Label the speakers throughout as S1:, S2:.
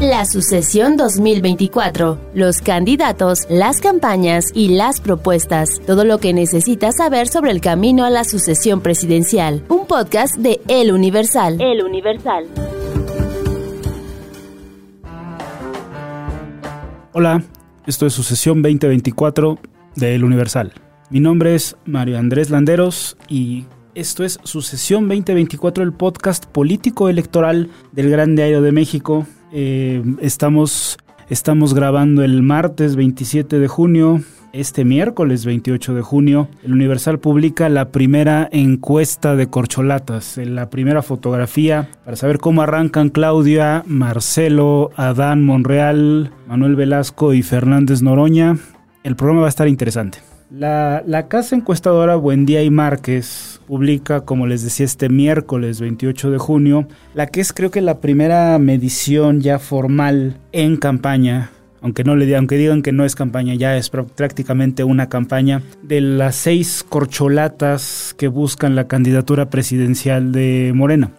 S1: La sucesión 2024, los candidatos, las campañas y las propuestas, todo lo que necesitas saber sobre el camino a la sucesión presidencial. Un podcast de El Universal. El Universal.
S2: Hola, esto es Sucesión 2024 de El Universal. Mi nombre es Mario Andrés Landeros y esto es Sucesión 2024, el podcast político electoral del Gran Diario de México. Eh, estamos, estamos grabando el martes 27 de junio. Este miércoles 28 de junio, el Universal publica la primera encuesta de corcholatas, la primera fotografía para saber cómo arrancan Claudia, Marcelo, Adán Monreal, Manuel Velasco y Fernández Noroña. El programa va a estar interesante. La, la, casa encuestadora Buendía y Márquez publica, como les decía, este miércoles 28 de junio, la que es creo que la primera medición ya formal en campaña. Aunque, no le, aunque digan que no es campaña, ya es prácticamente una campaña de las seis corcholatas que buscan la candidatura presidencial de Morena.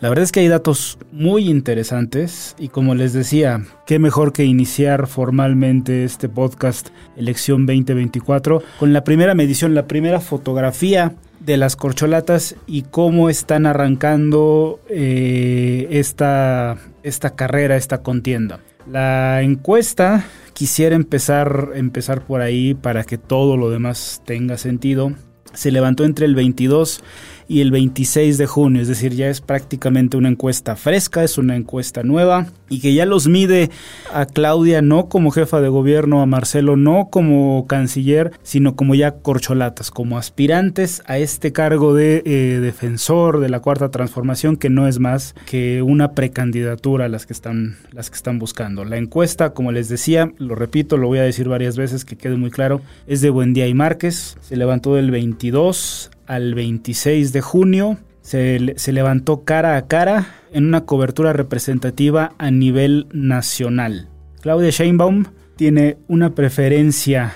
S2: La verdad es que hay datos muy interesantes y como les decía, qué mejor que iniciar formalmente este podcast Elección 2024 con la primera medición, la primera fotografía de las corcholatas y cómo están arrancando eh, esta, esta carrera, esta contienda. La encuesta quisiera empezar, empezar por ahí para que todo lo demás tenga sentido. Se levantó entre el 22 y el 26 de junio, es decir, ya es prácticamente una encuesta fresca, es una encuesta nueva y que ya los mide a Claudia no como jefa de gobierno, a Marcelo no como canciller, sino como ya corcholatas, como aspirantes a este cargo de eh, defensor de la cuarta transformación, que no es más que una precandidatura a las que están, las que están buscando. La encuesta, como les decía, lo repito, lo voy a decir varias veces que quede muy claro, es de Buendía y Márquez, se levantó del 22 al 26 de junio. Se, se, levantó cara a cara en una cobertura representativa a nivel nacional. Claudia Sheinbaum tiene una preferencia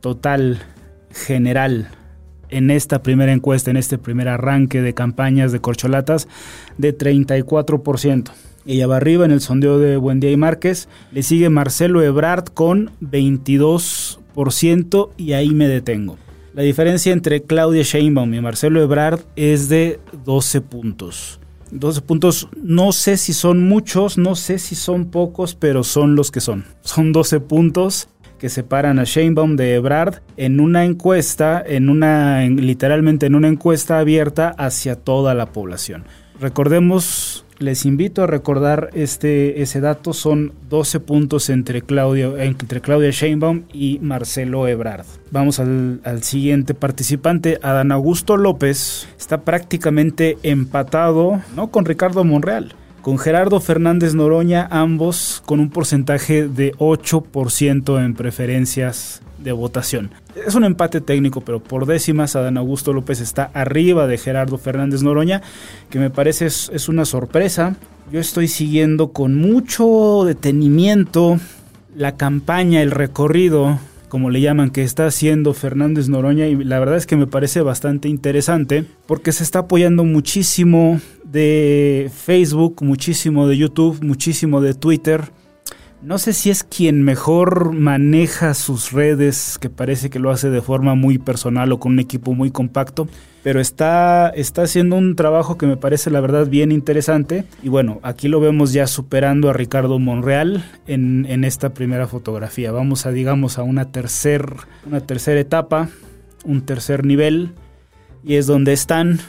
S2: total, general, en esta primera encuesta, en este primer arranque de campañas de corcholatas, de 34%. Ella va arriba en el sondeo de Buendía y Márquez. Le sigue Marcelo Ebrard con 22% y ahí me detengo. La diferencia entre Claudia Sheinbaum y Marcelo Ebrard es de 12 puntos. 12 puntos, no sé si son muchos, no sé si son pocos, pero son los que son. Son 12 puntos que separan a Sheinbaum de Ebrard en una encuesta, en una literalmente en una encuesta abierta hacia toda la población. Recordemos les invito a recordar este, ese dato. Son 12 puntos entre Claudia, entre Claudia Sheinbaum y Marcelo Ebrard. Vamos al, al siguiente participante, Adán Augusto López. Está prácticamente empatado ¿no? con Ricardo Monreal con Gerardo Fernández Noroña, ambos con un porcentaje de 8% en preferencias de votación. Es un empate técnico, pero por décimas Adán Augusto López está arriba de Gerardo Fernández Noroña, que me parece es, es una sorpresa. Yo estoy siguiendo con mucho detenimiento la campaña, el recorrido como le llaman, que está haciendo Fernández Noroña y la verdad es que me parece bastante interesante porque se está apoyando muchísimo de Facebook, muchísimo de YouTube, muchísimo de Twitter. No sé si es quien mejor maneja sus redes, que parece que lo hace de forma muy personal o con un equipo muy compacto, pero está, está haciendo un trabajo que me parece la verdad bien interesante. Y bueno, aquí lo vemos ya superando a Ricardo Monreal en, en esta primera fotografía. Vamos a, digamos, a una, tercer, una tercera etapa, un tercer nivel, y es donde están,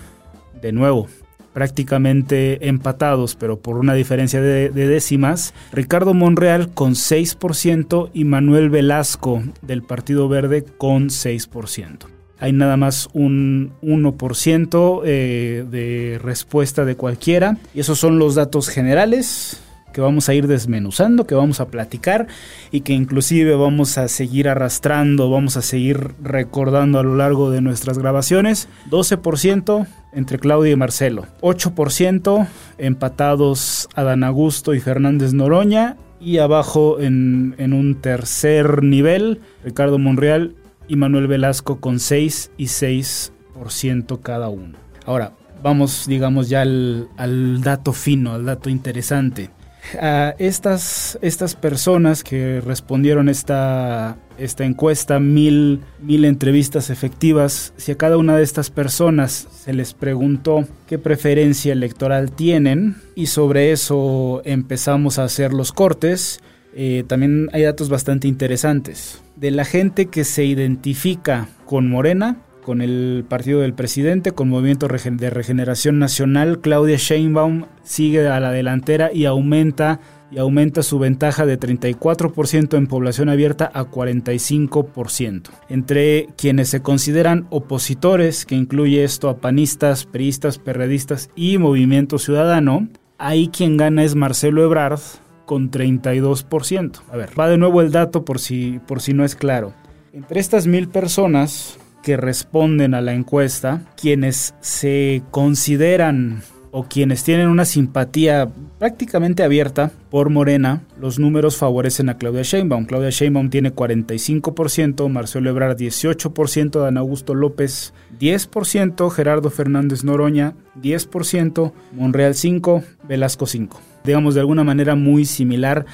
S2: de nuevo, prácticamente empatados, pero por una diferencia de, décimas. Ricardo Monreal con 6% y Manuel Velasco del Partido Verde con 6%. hay nada más un 1% eh, de respuesta de cualquiera. Y esos son los datos generales que vamos a ir desmenuzando, que vamos a platicar y que inclusive vamos a seguir arrastrando, vamos a seguir recordando a lo largo de nuestras grabaciones. 12% entre Claudia y Marcelo, 8% empatados Adán Augusto y Fernández Noroña y abajo en, en un tercer nivel Ricardo Monreal y Manuel Velasco con 6 y 6% cada uno. Ahora, vamos digamos ya al, al dato fino, al dato interesante a estas, estas personas que respondieron esta, esta encuesta, mil, mil entrevistas efectivas, si a cada una de estas personas se les preguntó qué preferencia electoral tienen y sobre eso empezamos a hacer los cortes, eh, también hay datos bastante interesantes. De la gente que se identifica con Morena, con el partido del presidente, con Movimiento de Regeneración Nacional. Claudia Sheinbaum sigue a la delantera y aumenta y aumenta su ventaja de 34% en población abierta a 45%. Entre quienes se consideran opositores, que incluye esto a panistas, priistas, perredistas y Movimiento Ciudadano, ahí quien gana es Marcelo Ebrard con 32%. A ver, va de nuevo el dato por si, por si no es claro. Entre estas mil personas, que responden a la encuesta, quienes se consideran o quienes tienen una simpatía prácticamente abierta por Morena, los números favorecen a Claudia Sheinbaum. Claudia Sheinbaum tiene 45%, Marcelo Ebrard 18%, Dan Augusto López 10%, Gerardo Fernández Noroña 10%, Monreal 5%, Velasco 5%. Digamos de alguna manera muy similar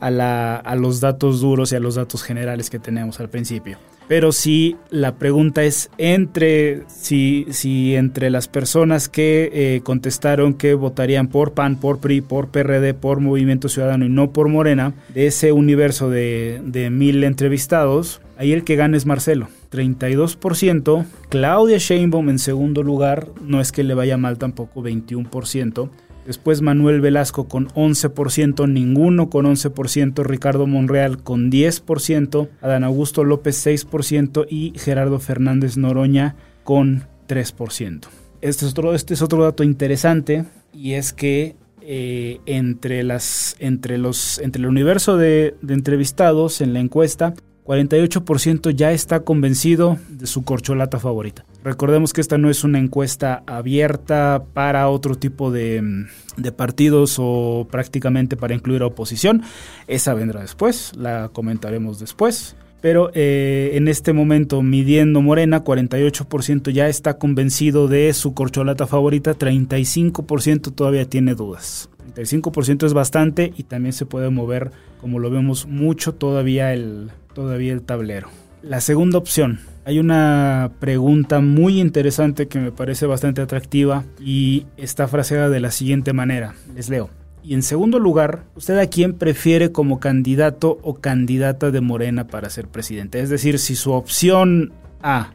S2: a, los datos duros y a los datos generales que tenemos al principio. Pero sí, la pregunta es entre si, si entre las personas que eh, contestaron que votarían por PAN, por PRI, por PRD, por Movimiento Ciudadano y no por Morena, de ese universo de, de mil entrevistados, ahí el que gana es Marcelo. 32%, Claudia Sheinbaum en segundo lugar, no es que le vaya mal tampoco, 21%. Después Manuel Velasco con 11%, ninguno con 11%, Ricardo Monreal con 10%, Adán Augusto López 6% y Gerardo Fernández Noroña con 3%. Este es otro, este es otro dato interesante y es que eh, entre, las, entre, los, entre el universo de, de entrevistados en la encuesta, 48% ya está convencido de su corcholata favorita. Recordemos que esta no es una encuesta abierta para otro tipo de, partidos o prácticamente para incluir a oposición. Esa vendrá después, la comentaremos después. Pero eh, en este momento, midiendo Morena, 48% ya está convencido de su corcholata favorita, 35% todavía tiene dudas. 35% es bastante y también se puede mover, como lo vemos mucho, todavía el, todavía el tablero. La segunda opción, hay una pregunta muy interesante que me parece bastante atractiva y está fraseada de la siguiente manera. Les leo. Y en segundo lugar, ¿usted a quién prefiere como candidato o candidata de Morena para ser presidente? Es decir, si su opción A,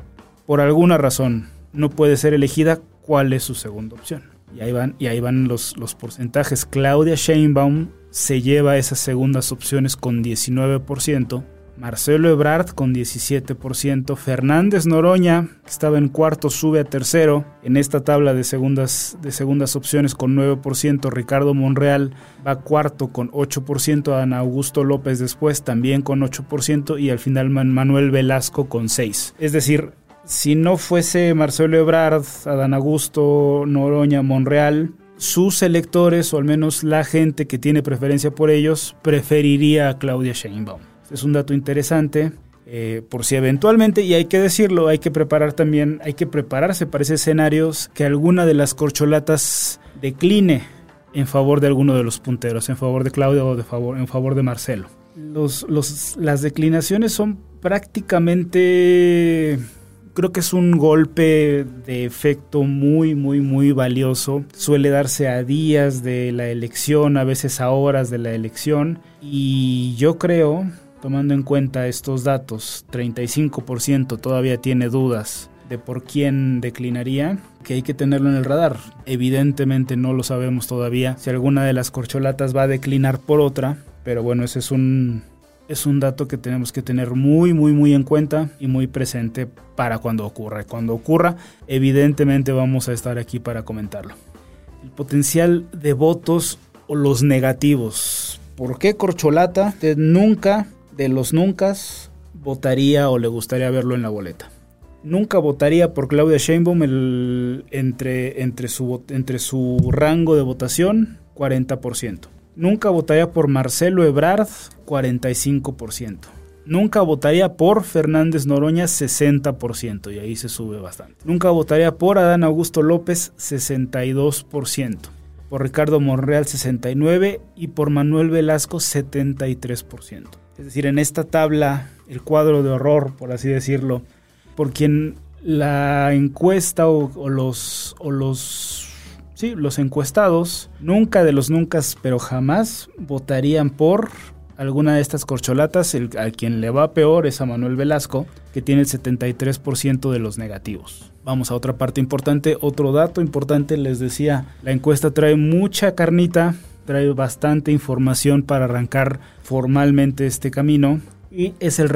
S2: por alguna razón, no puede ser elegida, ¿cuál es su segunda opción? Y ahí van, y ahí van los, los porcentajes. Claudia Sheinbaum se lleva esas segundas opciones con 19%. Marcelo Ebrard con 17%, Fernández Noroña, que estaba en cuarto, sube a tercero en esta tabla de segundas, de segundas opciones con 9%, Ricardo Monreal va cuarto con 8%, Ana Augusto López después también con 8% y al final Manuel Velasco con 6%. Es decir, si no fuese Marcelo Ebrard, Adán Augusto, Noroña, Monreal, sus electores, o al menos la gente que tiene preferencia por ellos, preferiría a Claudia Sheinbaum es un dato interesante. Eh, por si eventualmente, y hay que decirlo, hay que preparar también, hay que prepararse para esos escenarios que alguna de las corcholatas decline en favor de alguno de los punteros, en favor de Claudio o de favor, en favor de Marcelo. Las declinaciones son prácticamente, creo que es un golpe de efecto muy, muy, muy valioso. Suele darse a días de la elección, a veces a horas de la elección, y yo creo Tomando en cuenta estos datos, 35% todavía tiene dudas de por quién declinaría, que hay que tenerlo en el radar. Evidentemente no lo sabemos todavía si alguna de las corcholatas va a declinar por otra, pero bueno, ese es un es un dato que tenemos que tener muy, muy, muy en cuenta y muy presente para cuando ocurra. Cuando ocurra, evidentemente vamos a estar aquí para comentarlo. El potencial de votos o los negativos. ¿Por qué Corcholata? Usted nunca, de los nunca, votaría o le gustaría verlo en la boleta. Nunca votaría por Claudia Sheinbaum entre, entre, su, entre su rango de votación, 40%. Nunca votaría por Marcelo Ebrard, 45%. Nunca votaría por Fernández Noroña, 60%, y ahí se sube bastante. Nunca votaría por Adán Augusto López, 62%. Por Ricardo Monreal, 69%, y por Manuel Velasco, 73%. Es decir, en esta tabla, el cuadro de horror, por así decirlo, por quien la encuesta o, los, o los Sí, los encuestados nunca de los nunca, pero jamás votarían por alguna de estas corcholatas. El, a quien le va peor es a Manuel Velasco, que tiene el 73% de los negativos. Vamos a otra parte importante, otro dato importante, les decía, la encuesta trae mucha carnita, trae bastante información para arrancar formalmente este camino. Y es el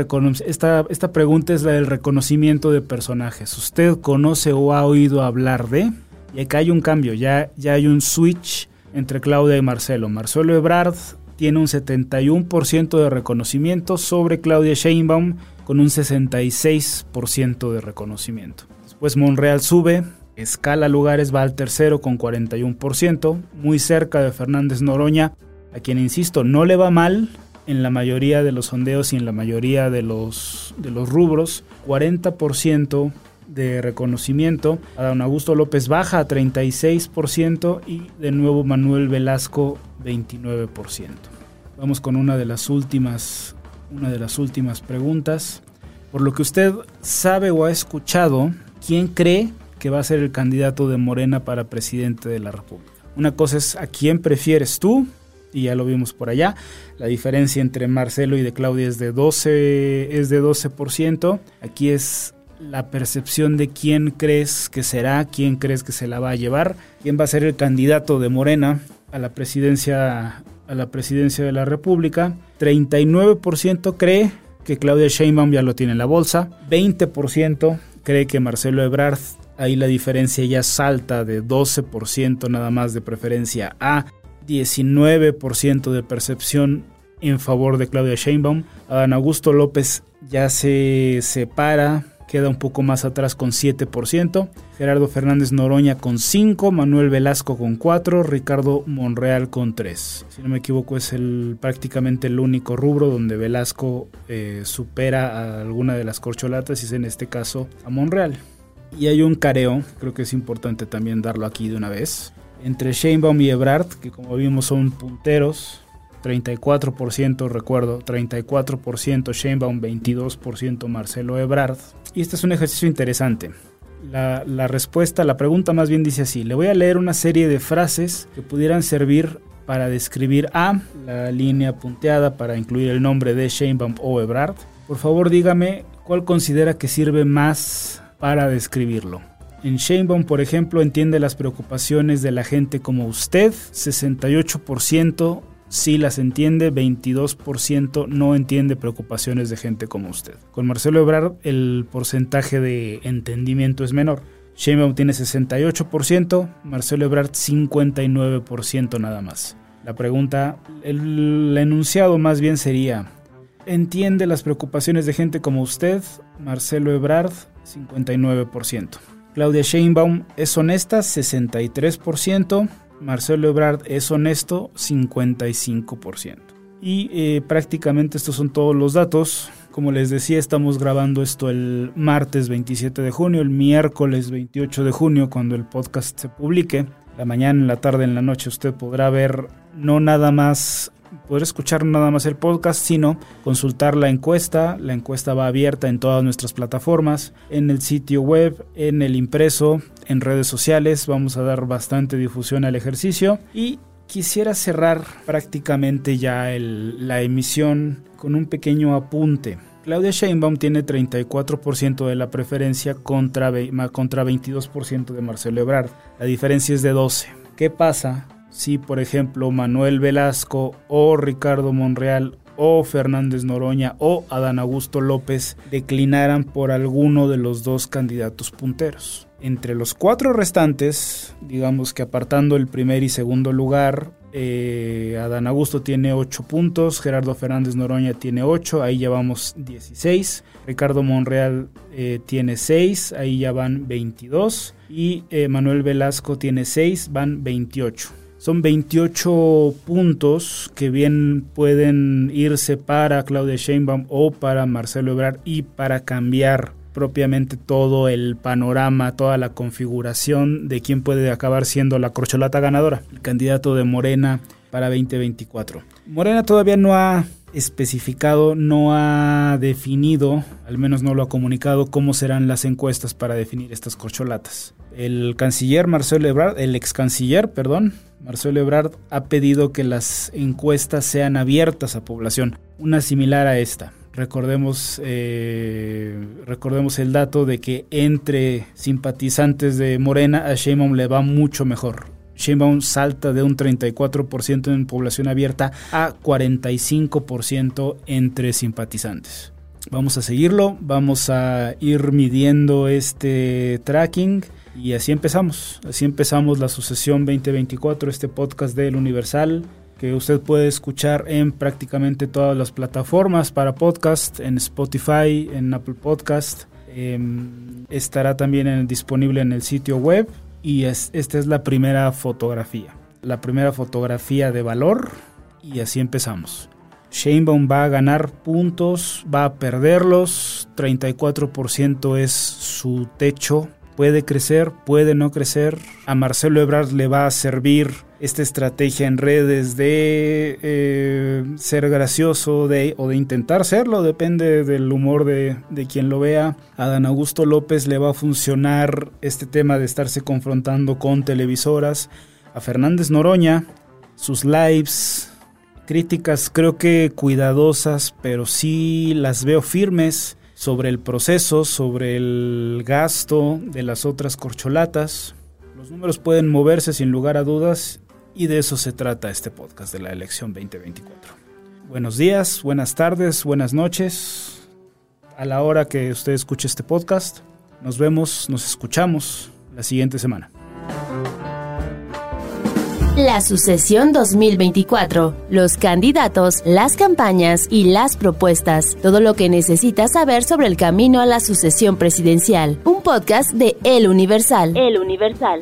S2: esta, esta pregunta es la del reconocimiento de personajes. ¿Usted conoce o ha oído hablar de? Y acá hay un cambio, ya, ya hay un switch entre Claudia y Marcelo. Marcelo Ebrard tiene un 71% de reconocimiento sobre Claudia Sheinbaum con un 66% de reconocimiento. Después Monreal sube, escala lugares, va al tercero con 41%, muy cerca de Fernández Noroña, a quien insisto, no le va mal en la mayoría de los sondeos y en la mayoría de los, de los rubros, 40% de reconocimiento. Adán Augusto López baja a 36% y de nuevo Manuel Velasco 29%. Vamos con una de las últimas una de las últimas preguntas. Por lo que usted sabe o ha escuchado, ¿quién cree que va a ser el candidato de Morena para presidente de la República? Una cosa es a quién prefieres tú, y ya lo vimos por allá. La diferencia entre Marcelo y de Claudia es de 12, es de 12%. Aquí es la percepción de quién crees que será, quién crees que se la va a llevar, quién va a ser el candidato de Morena a la presidencia a la presidencia de la República. 39% cree que Claudia Sheinbaum ya lo tiene en la bolsa, 20% cree que Marcelo Ebrard, ahí la diferencia ya salta de 12% nada más de preferencia a 19% de percepción en favor de Claudia Sheinbaum. Adán Augusto López ya se separa queda un poco más atrás con 7%, Gerardo Fernández Noroña con 5, Manuel Velasco con 4, Ricardo Monreal con 3. Si no me equivoco es el, prácticamente el único rubro donde Velasco eh, supera a alguna de las corcholatas y es en este caso a Monreal. Y hay un careo, creo que es importante también darlo aquí de una vez, entre Sheinbaum y Ebrard, que como vimos son punteros, 34% recuerdo, 34% Sheinbaum, 22% Marcelo Ebrard. Y este es un ejercicio interesante. La, respuesta, la pregunta más bien dice así, le voy a leer una serie de frases que pudieran servir para describir a la línea punteada para incluir el nombre de Sheinbaum o Ebrard. Por favor dígame cuál considera que sirve más para describirlo. En Sheinbaum, por ejemplo, entiende las preocupaciones de la gente como usted, 68% sí las entiende, 22% no entiende preocupaciones de gente como usted. Con Marcelo Ebrard el porcentaje de entendimiento es menor. Sheinbaum tiene 68%, Marcelo Ebrard 59% nada más. La pregunta, el, enunciado más bien sería, ¿entiende las preocupaciones de gente como usted? Marcelo Ebrard 59%. Claudia Sheinbaum es honesta 63%, Marcelo Ebrard es honesto 55%. Y eh, prácticamente estos son todos los datos. Como les decía, estamos grabando esto el martes 27 de junio, el miércoles 28 de junio, cuando el podcast se publique. La mañana, en la tarde, en la noche, usted podrá ver no nada más poder escuchar nada más el podcast, sino consultar la encuesta. La encuesta va abierta en todas nuestras plataformas, en el sitio web, en el impreso, en redes sociales. Vamos a dar bastante difusión al ejercicio y quisiera cerrar prácticamente ya la emisión con un pequeño apunte. Claudia Sheinbaum tiene 34% de la preferencia contra, contra 22% de Marcelo Ebrard. La diferencia es de 12. ¿Qué pasa si, por ejemplo, Manuel Velasco o Ricardo Monreal o Fernández Noroña o Adán Augusto López declinaran por alguno de los dos candidatos punteros. Entre los cuatro restantes, digamos que apartando el primer y segundo lugar, eh, Adán Augusto tiene 8 puntos, Gerardo Fernández Noroña tiene 8, ahí ya vamos 16, Ricardo Monreal eh, tiene 6, ahí ya van 22, y eh, Manuel Velasco tiene 6, van 28. Son 28 puntos que bien pueden irse para Claudia Sheinbaum o para Marcelo Ebrard y para cambiar propiamente todo el panorama, toda la configuración de quién puede acabar siendo la corcholata ganadora, el candidato de Morena para 2024. Morena todavía no ha especificado, no ha definido, al menos no lo ha comunicado, cómo serán las encuestas para definir estas corcholatas. El canciller Marcelo Ebrard, el ex canciller, perdón, Marcelo Ebrard ha pedido que las encuestas sean abiertas a población, una similar a esta. Recordemos, eh, recordemos el dato de que entre simpatizantes de Morena a Sheinbaum le va mucho mejor. Sheinbaum salta de un 34% en población abierta a 45% entre simpatizantes. Vamos a seguirlo, vamos a ir midiendo este tracking y así empezamos. Así empezamos la sucesión 2024, este podcast del Universal que usted puede escuchar en prácticamente todas las plataformas para podcast, en Spotify, en Apple Podcast. Em, estará también disponible en el sitio web y esta es la primera fotografía. La primera fotografía de valor y así empezamos. Sheinbaum va a ganar puntos, va a perderlos, 34% es su techo, puede crecer, puede no crecer. A Marcelo Ebrard le va a servir esta estrategia en redes de eh, ser gracioso de, o de intentar serlo, depende del humor de, de, quien lo vea. A Dan Augusto López le va a funcionar este tema de estarse confrontando con televisoras. A Fernández Noroña, sus lives, críticas creo que cuidadosas, pero sí las veo firmes sobre el proceso, sobre el gasto de las otras corcholatas. Los números pueden moverse sin lugar a dudas y de eso se trata este podcast de la elección 2024. Buenos días, buenas tardes, buenas noches. A la hora que usted escuche este podcast, nos vemos, nos escuchamos la siguiente semana.
S1: La sucesión 2024, los candidatos, las campañas y las propuestas, todo lo que necesitas saber sobre el camino a la sucesión presidencial. Un podcast de El Universal. El Universal.